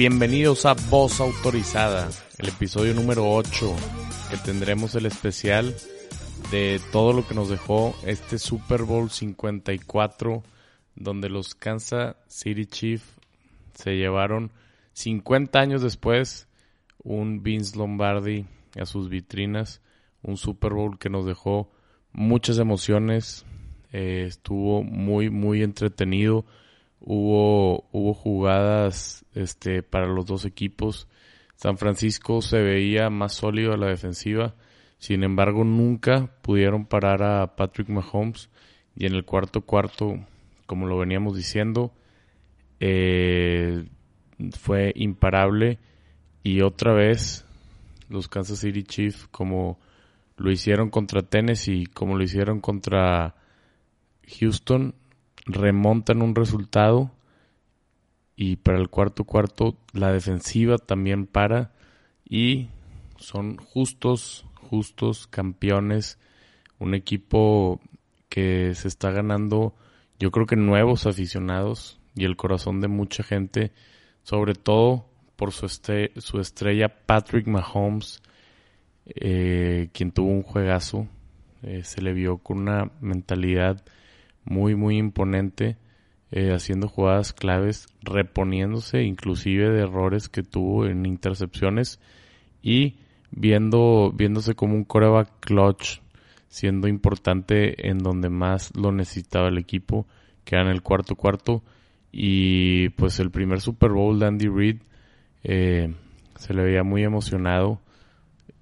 Bienvenidos a Voz Autorizada, el episodio número 8, que tendremos el especial de todo lo que nos dejó este Super Bowl 54, donde los Kansas City Chiefs se llevaron 50 años después un Vince Lombardi a sus vitrinas, un Super Bowl que nos dejó muchas emociones, eh, estuvo muy, muy entretenido, hubo, hubo jugadas este, para los dos equipos, San Francisco se veía más sólido a la defensiva, sin embargo nunca pudieron parar a Patrick Mahomes. Y en el cuarto cuarto, como lo veníamos diciendo, eh, fue imparable. Y otra vez los Kansas City Chiefs como lo hicieron contra Tennessee, como lo hicieron contra Houston, remontan un resultado y para el cuarto cuarto la defensiva también para y son justos, justos campeones, un equipo que se está ganando yo creo que nuevos aficionados y el corazón de mucha gente, sobre todo por su, su estrella Patrick Mahomes, eh, quien tuvo un juegazo, eh, se le vio con una mentalidad muy, muy imponente, eh, haciendo jugadas claves, reponiéndose inclusive de errores que tuvo en intercepciones y viendo, viéndose como un coreback clutch, siendo importante en donde más lo necesitaba el equipo, que era en el cuarto cuarto. Y pues el primer Super Bowl de Andy Reid eh, se le veía muy emocionado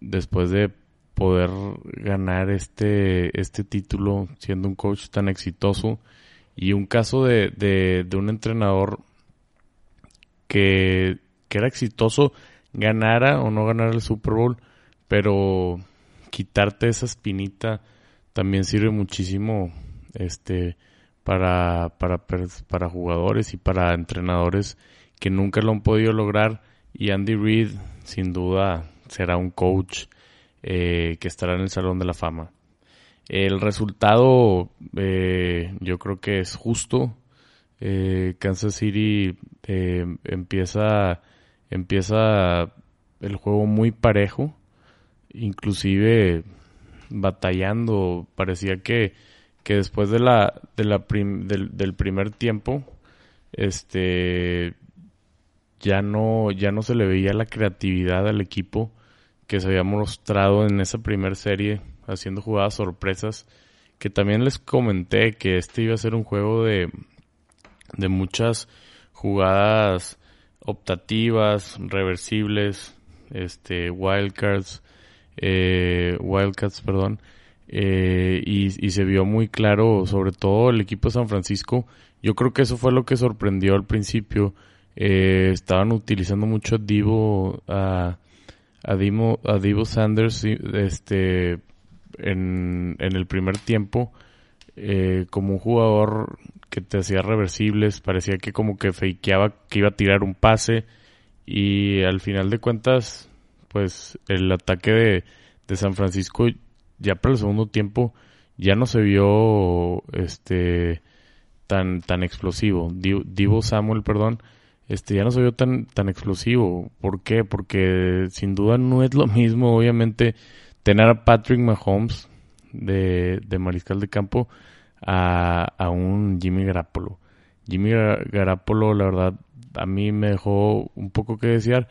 después de poder ganar este, este título siendo un coach tan exitoso. Y un caso de, de, un entrenador que, que, era exitoso, ganara o no ganara el Super Bowl, pero quitarte esa espinita también sirve muchísimo este para, para, para jugadores y para entrenadores que nunca lo han podido lograr. Y Andy Reid sin duda será un coach eh, que estará en el Salón de la Fama. El resultado eh, yo creo que es justo. Eh, Kansas City empieza, empieza el juego muy parejo, inclusive batallando. Parecía que, que después de la, de la del, del, primer tiempo, este ya no, ya no se le veía la creatividad al equipo que se había mostrado en esa primera serie haciendo jugadas sorpresas. Que también les comenté que este iba a ser un juego de, de muchas jugadas optativas, reversibles, este, wildcards, eh, perdón, eh, y, se vio muy claro, sobre todo el equipo de San Francisco. Yo creo que eso fue lo que sorprendió al principio eh, estaban utilizando mucho Divo, a, a, Divo Sanders este, en, en el primer tiempo eh, como un jugador que te hacía reversibles, parecía que como que fakeaba que iba a tirar un pase y al final de cuentas pues el ataque de, de San Francisco ya para el segundo tiempo ya no se vio este tan tan explosivo. Divo Samuel, perdón, este ya no se vio tan, tan explosivo. ¿Por qué? Porque sin duda no es lo mismo, obviamente, tener a Patrick Mahomes de, de mariscal de campo a, a un Jimmy Garapolo. Jimmy Garapolo, la verdad, a mí me dejó un poco que desear.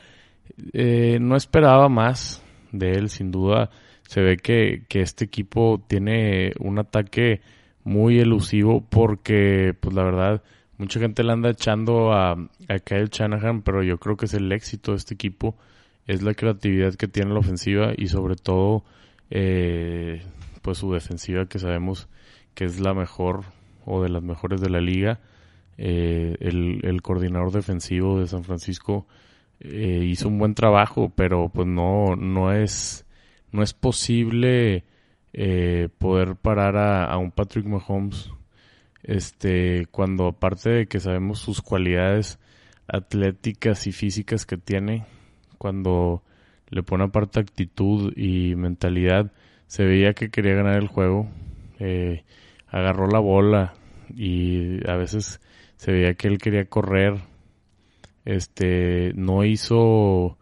Eh, no esperaba más de él, sin duda. Se ve que, que este equipo tiene un ataque muy elusivo porque, pues la verdad, Mucha gente le anda echando a, a Kyle Shanahan, pero yo creo que es el éxito de este equipo, es la creatividad que tiene la ofensiva y sobre todo eh, pues su defensiva que sabemos que es la mejor o de las mejores de la liga. Eh, el, el, coordinador defensivo de San Francisco eh, hizo un buen trabajo, pero pues no, no es no es posible poder parar a, a, un Patrick Mahomes este, cuando aparte de que sabemos sus cualidades atléticas y físicas que tiene, cuando le pone aparte actitud y mentalidad, se veía que quería ganar el juego, eh, agarró la bola y a veces se veía que él quería correr, este, no hizo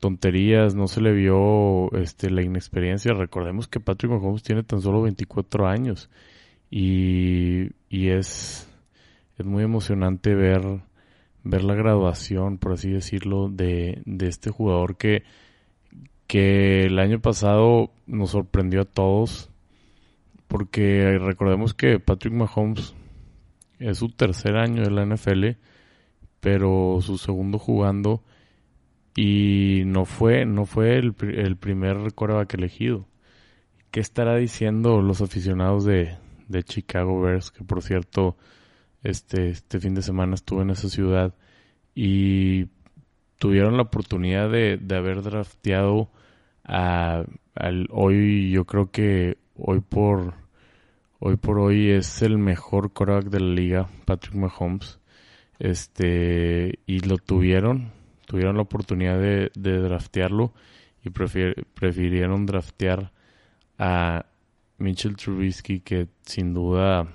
tonterías, no se le vio este, la inexperiencia. Recordemos que Patrick Mahomes tiene tan solo 24 años y, y es, es muy emocionante ver, ver la graduación, por así decirlo, de, de este jugador que, que el año pasado nos sorprendió a todos porque recordemos que Patrick Mahomes es su tercer año en la NFL, pero su segundo jugando y no fue, no fue el, el primer coreback elegido. ¿Qué estará diciendo los aficionados de, de Chicago Bears? Que por cierto, este, este fin de semana estuve en esa ciudad y tuvieron la oportunidad de, de haber drafteado a, al hoy, yo creo que hoy por hoy por hoy es el mejor quarterback de la liga, Patrick Mahomes. Este, y lo tuvieron, tuvieron la oportunidad de, draftearlo y prefirieron draftear a Mitchell Trubisky, que sin duda,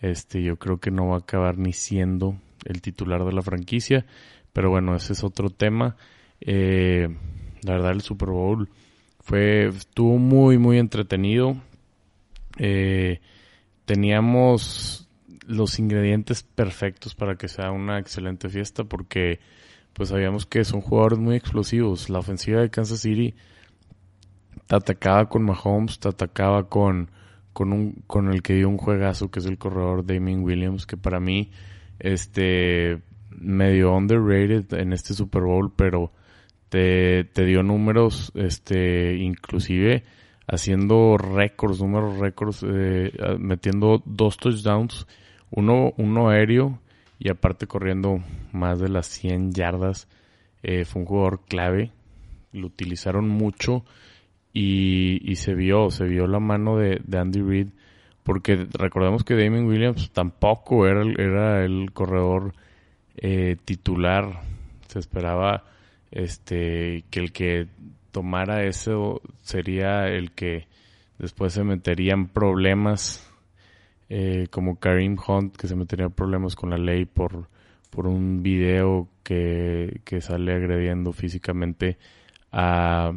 este, yo creo que no va a acabar ni siendo el titular de la franquicia. Pero bueno, ese es otro tema. Eh, la verdad, el Super Bowl fue, estuvo muy, muy entretenido eh, teníamos los ingredientes perfectos para que sea una excelente fiesta porque pues sabíamos que son jugadores muy explosivos. La ofensiva de Kansas City te atacaba con Mahomes, te atacaba con, con, un, con el que dio un juegazo que es el corredor Damien Williams, que para mí este medio underrated en este Super Bowl, pero te, te dio números este inclusive haciendo récords, números récords, eh, metiendo dos touchdowns, uno, uno aéreo y aparte corriendo más de las 100 yardas. Eh, fue un jugador clave, lo utilizaron mucho y, se vio, se vio la mano de, Andy Reid, porque recordemos que Damien Williams tampoco era, era el corredor eh, titular, se esperaba este que el que tomara eso sería el que después se meterían problemas eh, como Karim Hunt que se metería problemas con la ley por, por un video que, que sale agrediendo físicamente a,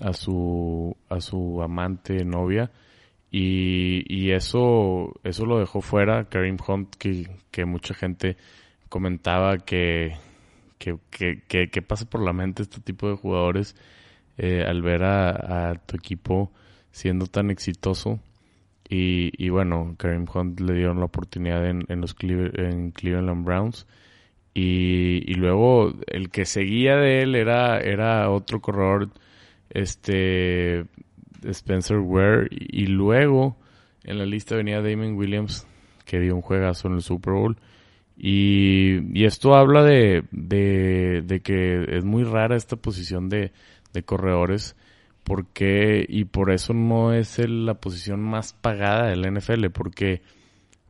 a su a su amante novia y, y eso eso lo dejó fuera Karim Hunt que, que mucha gente comentaba que que, que, que pasa por la mente este tipo de jugadores eh, al ver a, tu equipo siendo tan exitoso. Y, y, bueno, Karim Hunt le dieron la oportunidad en, en los Cleveland Browns. Y, y, luego el que seguía de él era, era otro corredor, este Spencer Ware. Y, luego en la lista venía Damon Williams, que dio un juegazo en el Super Bowl. Y, y esto habla de, de, de que es muy rara esta posición de, de corredores. Porque, y por eso no es la posición más pagada del NFL, porque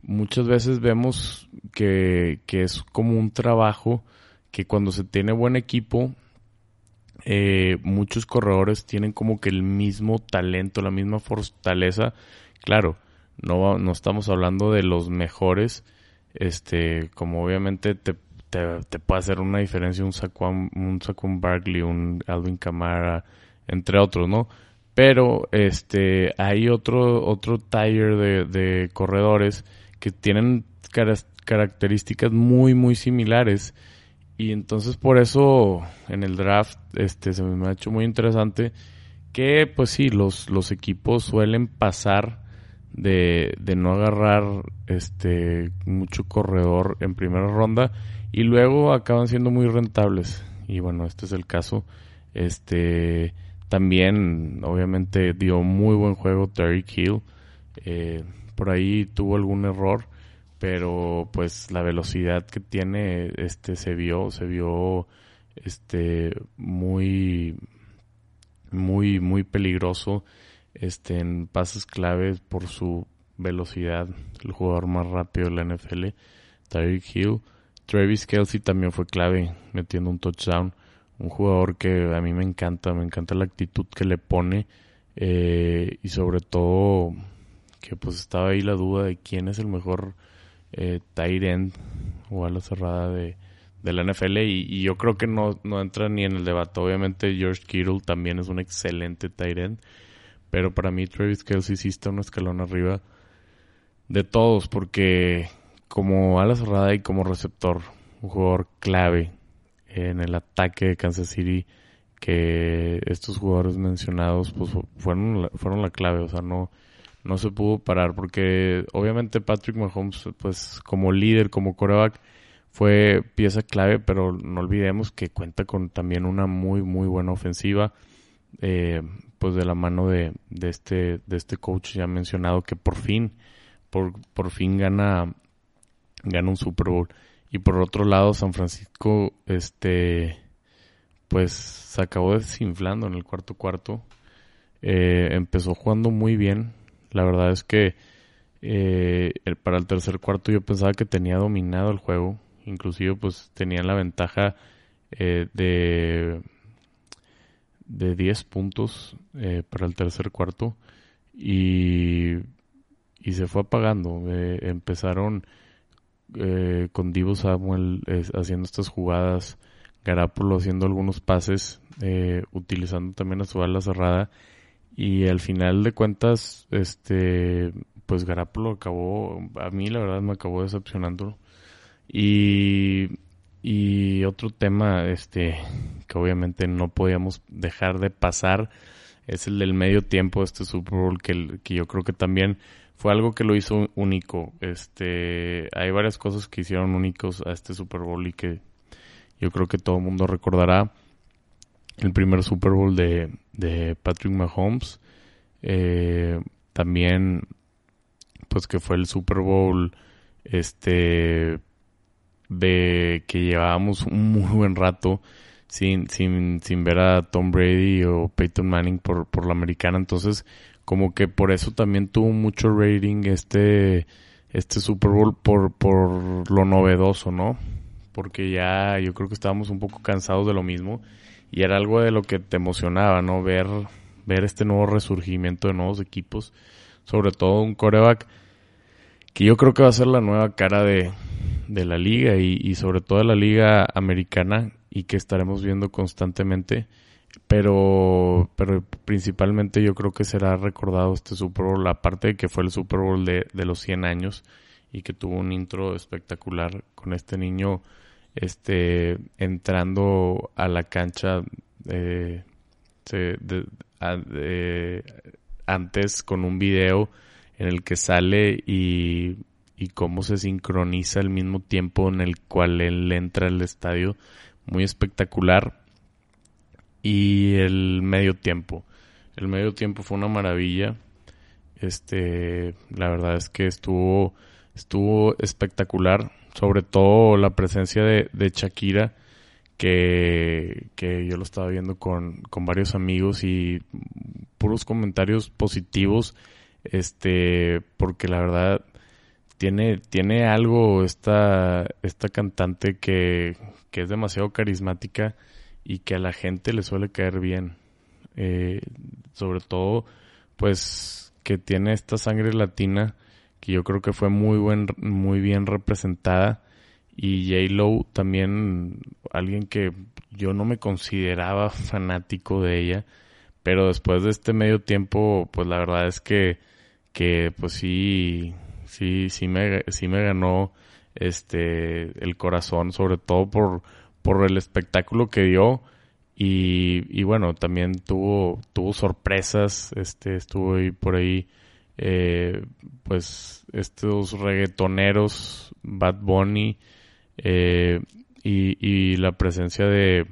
muchas veces vemos que, que es como un trabajo que cuando se tiene buen equipo, eh, muchos corredores tienen como que el mismo talento, la misma fortaleza. Claro, no, no estamos hablando de los mejores, este, como obviamente te te, puede hacer una diferencia un Saquon, un Saquon Barkley, un Alvin Kamara, entre otros, ¿no? Pero este hay otro otro tier de, de corredores que tienen características muy muy similares y entonces por eso en el draft este se me ha hecho muy interesante que pues sí los los equipos suelen pasar de, de no agarrar este mucho corredor en primera ronda y luego acaban siendo muy rentables. Y bueno, este es el caso. Este también, obviamente, dio muy buen juego Terry Hill. Eh, por ahí tuvo algún error, pero pues la velocidad que tiene, este, se vio, se vio, este, muy, muy, muy peligroso, este, en pases claves por su velocidad, el jugador más rápido de la NFL, Tyreek Hill. Travis Kelsey también fue clave metiendo un touchdown. Un jugador que a mí me encanta, me encanta la actitud que le pone eh, y sobre todo que pues estaba ahí la duda de quién es el mejor eh, end o a la cerrada de, de la NFL y, yo creo que no, no entra ni en el debate. Obviamente George Kittle también es un excelente tight pero para mí Travis Kelsey sí está un escalón arriba de todos porque como ala cerrada y como receptor, un jugador clave en el ataque de Kansas City que estos jugadores mencionados pues fueron fueron la clave, o sea, no no se pudo parar porque obviamente Patrick Mahomes pues como líder, como coreback fue pieza clave, pero no olvidemos que cuenta con también una muy muy buena ofensiva eh, pues de la mano de, de este de este coach ya mencionado que por fin por, por fin gana gana un Super Bowl. Y por otro lado San Francisco este pues se acabó desinflando en el cuarto cuarto. Eh, empezó jugando muy bien la verdad es que eh, para el tercer cuarto yo pensaba que tenía dominado el juego. Inclusive pues tenían la ventaja eh, de, de 10 puntos eh, para el tercer cuarto. Y, y se fue apagando. empezaron con Divo Samuel haciendo estas jugadas. Garapolo haciendo algunos pases, utilizando también a su ala cerrada y al final de cuentas, este, pues Garapolo acabó, a mí la verdad me acabó decepcionando. Y, y otro tema, este, que obviamente no podíamos dejar de pasar, es el del medio tiempo de este Super Bowl, que, que yo creo que también fue algo que lo hizo único. Este, hay varias cosas que hicieron únicos a este Super Bowl y que yo creo que todo el mundo recordará el primer Super Bowl de, de Patrick Mahomes. Eh, también, pues que fue el Super Bowl, este, de que llevábamos un muy buen rato sin, sin, sin ver a Tom Brady o Peyton Manning por, por la americana. Entonces, como que por eso también tuvo mucho rating este, este Super Bowl por, por lo novedoso, ¿no? Porque ya yo creo que estábamos un poco cansados de lo mismo y era algo de lo que te emocionaba, ¿no? Ver, ver este nuevo resurgimiento de nuevos equipos, sobre todo un coreback que yo creo que va a ser la nueva cara de, de la liga y, sobre todo de la liga americana y que estaremos viendo constantemente. Pero, pero principalmente yo creo que será recordado este Super Bowl, aparte de que fue el Super Bowl de, de los 100 años y que tuvo un intro espectacular con este niño este entrando a la cancha eh, antes con un video en el que sale y, y cómo se sincroniza al mismo tiempo en el cual él entra al estadio. Muy espectacular. Y el medio tiempo. El medio tiempo fue una maravilla. Este la verdad es que estuvo estuvo espectacular sobre todo la presencia de, de Shakira, que, que, yo lo estaba viendo con, con varios amigos y puros comentarios positivos, este, porque la verdad tiene, tiene algo esta, esta cantante que, que es demasiado carismática y que a la gente le suele caer bien. Eh, sobre todo, pues, que tiene esta sangre latina que yo creo que fue muy buen, muy bien representada. Y J. Lo también, alguien que yo no me consideraba fanático de ella, pero después de este medio tiempo, pues la verdad es que, que pues sí, sí, sí me, sí me ganó este el corazón, sobre todo por, por el espectáculo que dio. Y, y bueno, también tuvo, tuvo sorpresas, este, estuvo ahí por ahí eh, pues estos reggaetoneros, Bad Bunny eh, y, la presencia de,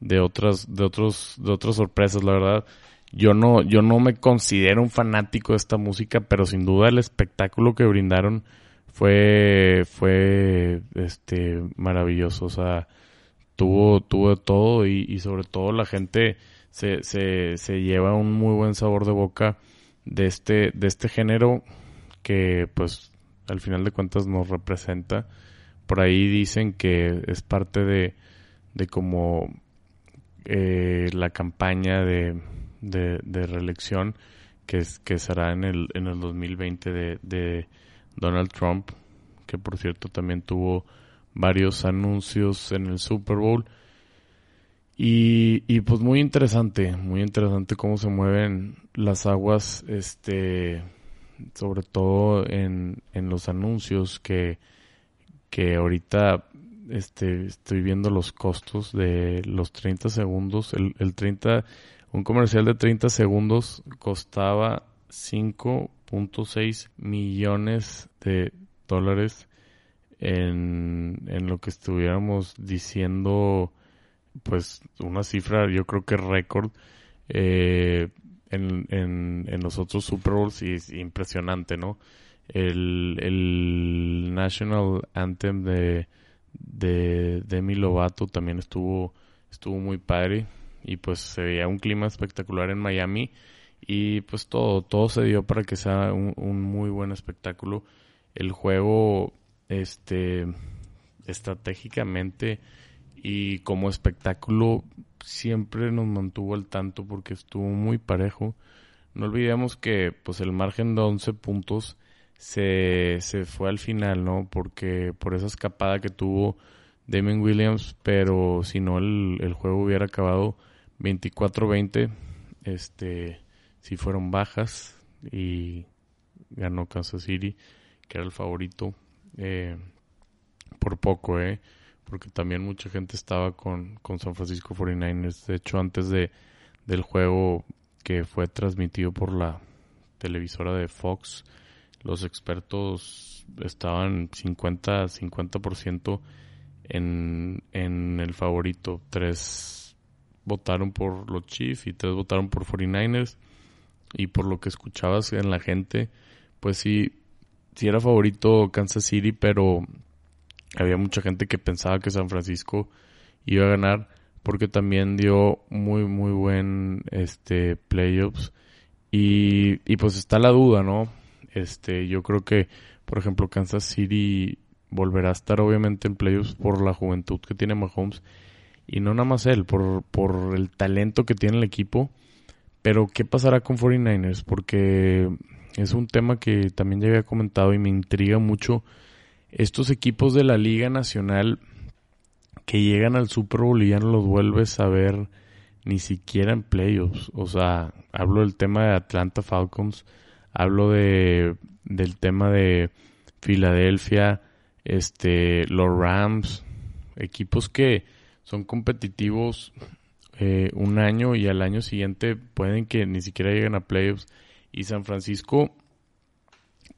de otras de otros de otras sorpresas, la verdad. Yo no yo no me considero un fanático de esta música, pero sin duda el espectáculo que brindaron fue fue este maravilloso, o sea, tuvo tuvo todo y, sobre todo la gente se, se lleva un muy buen sabor de boca de este, de este género que pues al final de cuentas nos representa. Por ahí dicen que es parte de, de como eh, la campaña de, de, de, reelección que, es, que será en el, en el 2020 de, de Donald Trump, que por cierto también tuvo varios anuncios en el Super Bowl. Y, y pues muy interesante, muy interesante cómo se mueven las aguas, este, sobre todo en, en los anuncios que, que ahorita este, estoy viendo los costos de los 30 segundos. El, el 30, un comercial de 30 segundos costaba 5.6 millones de dólares en, en lo que estuviéramos diciendo, pues una cifra yo creo que récord eh, en, en, en, los otros Super Bowls y es impresionante, ¿no? El, el National Anthem de, de Demi Lovato también estuvo, estuvo muy padre y pues se veía un clima espectacular en Miami y pues todo, todo se dio para que sea un, un muy buen espectáculo. El juego este, estratégicamente y como espectáculo siempre nos mantuvo al tanto porque estuvo muy parejo. No olvidemos que pues el margen de 11 puntos se, se fue al final, ¿no? Porque por esa escapada que tuvo Damon Williams, pero si no el, el juego hubiera acabado 24-20, este, si fueron bajas y ganó Kansas City, que era el favorito eh, por poco, ¿eh? Porque también mucha gente estaba con, con San Francisco 49ers. De hecho, antes de, del juego que fue transmitido por la televisora de Fox, los expertos estaban 50 50% en, en el favorito. Tres votaron por los Chiefs y tres votaron por 49ers. Y por lo que escuchabas en la gente, pues sí, sí era favorito Kansas City, pero había mucha gente que pensaba que San Francisco iba a ganar porque también dio muy muy buen este playoffs y, y pues está la duda, ¿no? Este, yo creo que por ejemplo Kansas City volverá a estar obviamente en playoffs por la juventud que tiene Mahomes y no nada más él, por, por el talento que tiene el equipo. Pero ¿qué pasará con 49ers? Porque es un tema que también ya había comentado y me intriga mucho. Estos equipos de la Liga Nacional que llegan al Super Bowl y ya no los vuelves a ver ni siquiera en playoffs. O sea, hablo del tema de Atlanta Falcons, hablo de del tema de Filadelfia, este, los Rams, equipos que son competitivos eh, un año y al año siguiente pueden que ni siquiera lleguen a playoffs y San Francisco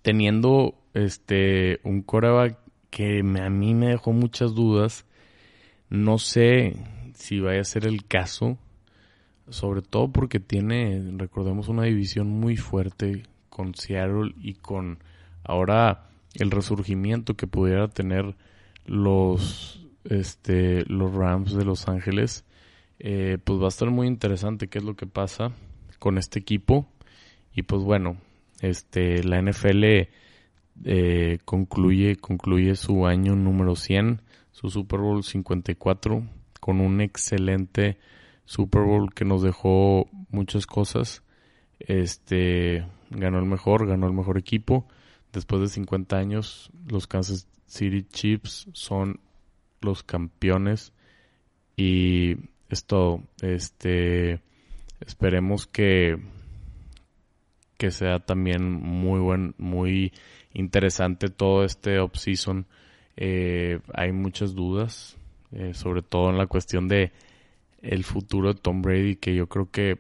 teniendo este un coreback que a mí me dejó muchas dudas. No sé si vaya a ser el caso, sobre todo porque tiene, recordemos, una división muy fuerte con Seattle y con ahora el resurgimiento que pudiera tener los este los Rams de Los Ángeles. Eh, pues va a estar muy interesante qué es lo que pasa con este equipo y pues bueno, este, la NFL eh, concluye, concluye su año número 100, su Super Bowl 54, con un excelente Super Bowl que nos dejó muchas cosas. Este, ganó el mejor, ganó el mejor equipo. Después de 50 años, los Kansas City Chiefs son los campeones y es todo. Este, esperemos que que sea también muy buen, muy interesante todo este off-season. Eh, hay muchas dudas, eh, sobre todo en la cuestión de el futuro de Tom Brady, que yo creo que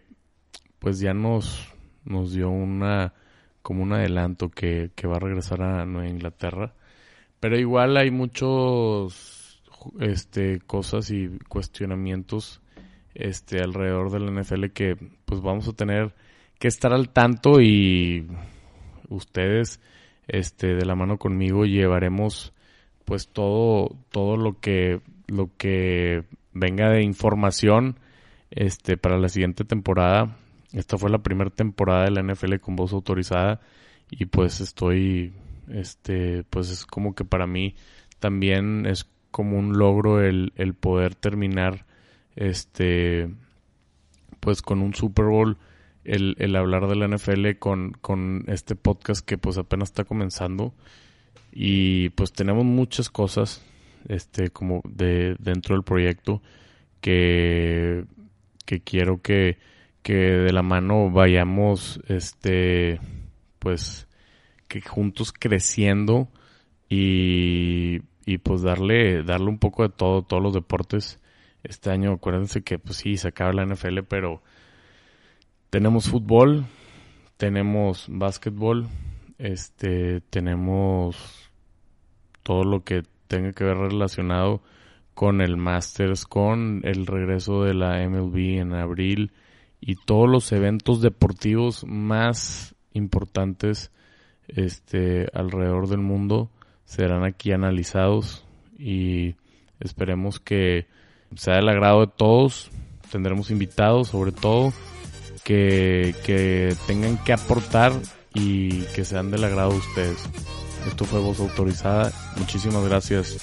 pues ya nos, nos dio una como un adelanto que, que va a regresar a Nueva Inglaterra. Pero igual hay muchos este cosas y cuestionamientos este alrededor de la NFL que pues vamos a tener que estar al tanto y ustedes este de la mano conmigo llevaremos pues todo todo lo que lo que venga de información este para la siguiente temporada. Esta fue la primera temporada de la NFL con voz autorizada y pues estoy este pues es como que para mí también es como un logro el, el poder terminar este pues con un Super Bowl el, el hablar de la NFL con, con este podcast que pues apenas está comenzando. Y pues tenemos muchas cosas. este, como de dentro del proyecto que, que quiero que, que de la mano vayamos, este, pues, que juntos creciendo y, y pues darle, darle un poco de todo, todos los deportes. Este año, acuérdense que pues sí, se acaba la NFL, pero tenemos fútbol, tenemos básquetbol, este, tenemos todo lo que tenga que ver relacionado con el Masters, con el regreso de la MLB en abril y todos los eventos deportivos más importantes este alrededor del mundo serán aquí analizados y esperemos que sea del agrado de todos. Tendremos invitados sobre todo que, que tengan que aportar y que sean del agrado de ustedes. Esto fue voz autorizada. Muchísimas gracias.